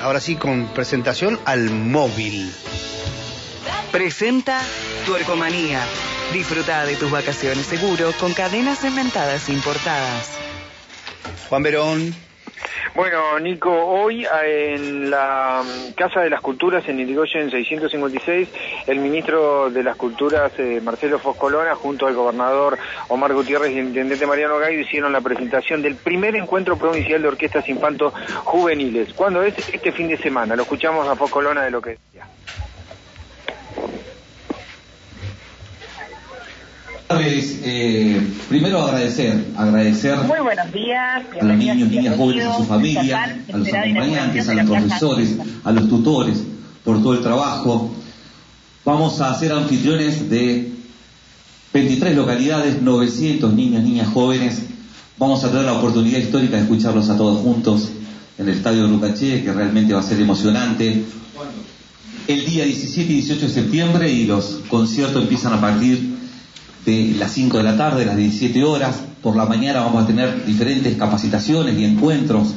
ahora sí con presentación al móvil. Presenta Tuercomanía. Disfruta de tus vacaciones seguro con cadenas cementadas importadas. Juan Verón. Bueno, Nico, hoy en la Casa de las Culturas en Irigoyen 656, el ministro de las Culturas, eh, Marcelo Foscolona, junto al gobernador Omar Gutiérrez y el intendente Mariano Gay, hicieron la presentación del primer encuentro provincial de orquestas infantos juveniles. ¿Cuándo es? Este fin de semana. Lo escuchamos a Foscolona de lo que decía. Eh, primero agradecer, agradecer Muy buenos días, a los niños, niñas jóvenes, a su familia, a los acompañantes, a los profesores, a los tutores por todo el trabajo. Vamos a ser anfitriones de 23 localidades, 900 niños, niñas jóvenes. Vamos a tener la oportunidad histórica de escucharlos a todos juntos en el Estadio de Lucaché, que realmente va a ser emocionante. El día 17 y 18 de septiembre y los conciertos empiezan a partir de las 5 de la tarde, las 17 horas. Por la mañana vamos a tener diferentes capacitaciones y encuentros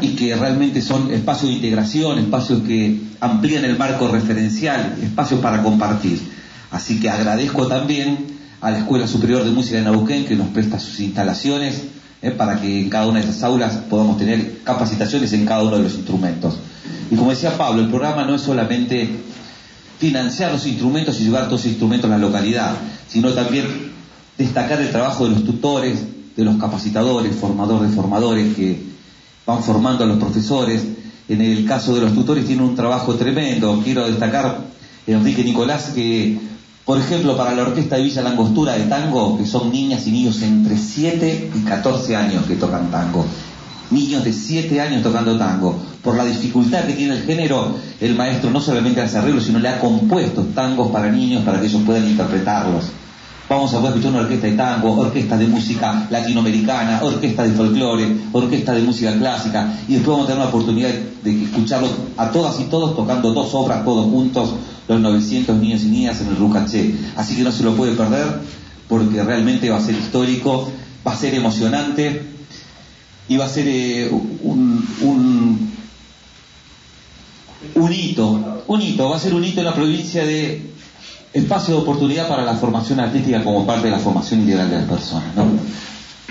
y que realmente son espacios de integración, espacios que amplían el marco referencial, espacios para compartir. Así que agradezco también a la Escuela Superior de Música de Nauquén que nos presta sus instalaciones eh, para que en cada una de esas aulas podamos tener capacitaciones en cada uno de los instrumentos. Y como decía Pablo, el programa no es solamente financiar los instrumentos y llevar todos los instrumentos a la localidad, sino también destacar el trabajo de los tutores, de los capacitadores, formadores de formadores que van formando a los profesores. En el caso de los tutores tiene un trabajo tremendo. Quiero destacar Enrique Nicolás que, por ejemplo, para la Orquesta de Villa Langostura de Tango, que son niñas y niños entre 7 y 14 años que tocan tango, niños de 7 años tocando tango. Por la dificultad que tiene el género, el maestro no solamente hace arreglos, sino le ha compuesto tangos para niños para que ellos puedan interpretarlos. Vamos a poder escuchar una orquesta de tango, orquesta de música latinoamericana, orquesta de folclore, orquesta de música clásica, y después vamos a tener la oportunidad de escucharlos a todas y todos tocando dos obras todos juntos, los 900 niños y niñas en el Rucaché. Así que no se lo puede perder, porque realmente va a ser histórico, va a ser emocionante, va a ser eh, un, un, un hito, un hito, va a ser un hito en la provincia de espacio de oportunidad para la formación artística como parte de la formación integral de las personas. ¿no?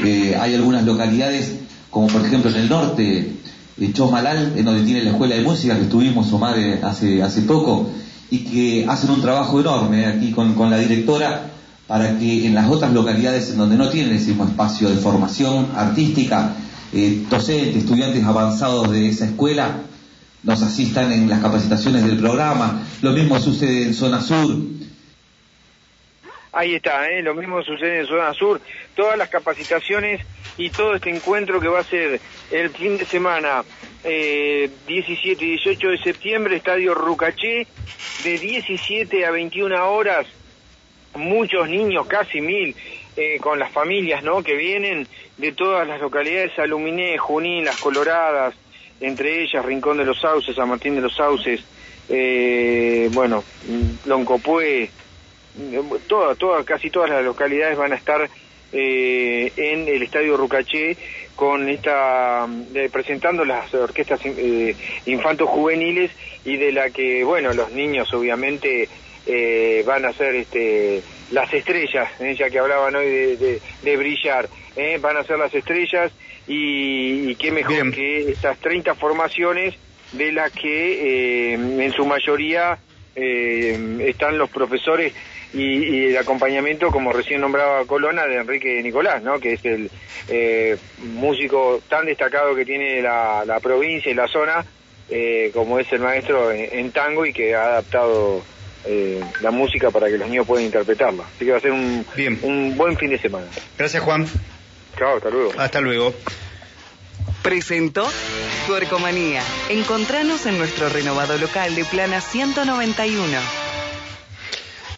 Eh, hay algunas localidades, como por ejemplo en el norte, en Chomalal, en donde tiene la escuela de música que estuvimos Omar eh, hace, hace poco, y que hacen un trabajo enorme aquí con, con la directora para que en las otras localidades en donde no tienen ese mismo espacio de formación artística, eh, docentes, estudiantes avanzados de esa escuela nos asistan en las capacitaciones del programa. Lo mismo sucede en zona sur. Ahí está, ¿eh? lo mismo sucede en zona sur. Todas las capacitaciones y todo este encuentro que va a ser el fin de semana eh, 17 y 18 de septiembre, Estadio Rucaché, de 17 a 21 horas, muchos niños, casi mil, eh, con las familias ¿no? que vienen de todas las localidades, Aluminé, Junín, Las Coloradas, entre ellas Rincón de los Sauces, San Martín de los Sauces, eh, bueno, Loncopué, toda, toda, casi todas las localidades van a estar eh, en el Estadio Rucaché con esta eh, presentando las orquestas eh, infantos juveniles y de la que bueno los niños obviamente eh, van a ser este las estrellas ¿eh? ya que hablaban hoy de, de, de brillar ¿eh? van a ser las estrellas y, y qué mejor Bien. que estas 30 formaciones de las que eh, en su mayoría eh, están los profesores y, y el acompañamiento, como recién nombraba Colona, de Enrique Nicolás, ¿no? que es el eh, músico tan destacado que tiene la, la provincia y la zona, eh, como es el maestro en, en tango y que ha adaptado eh, la música para que los niños puedan interpretarla. Así que va a ser un, Bien. un buen fin de semana. Gracias, Juan. Chao, hasta luego. Hasta luego. Presentó Tuercomanía. Encontranos en nuestro renovado local de Plana 191.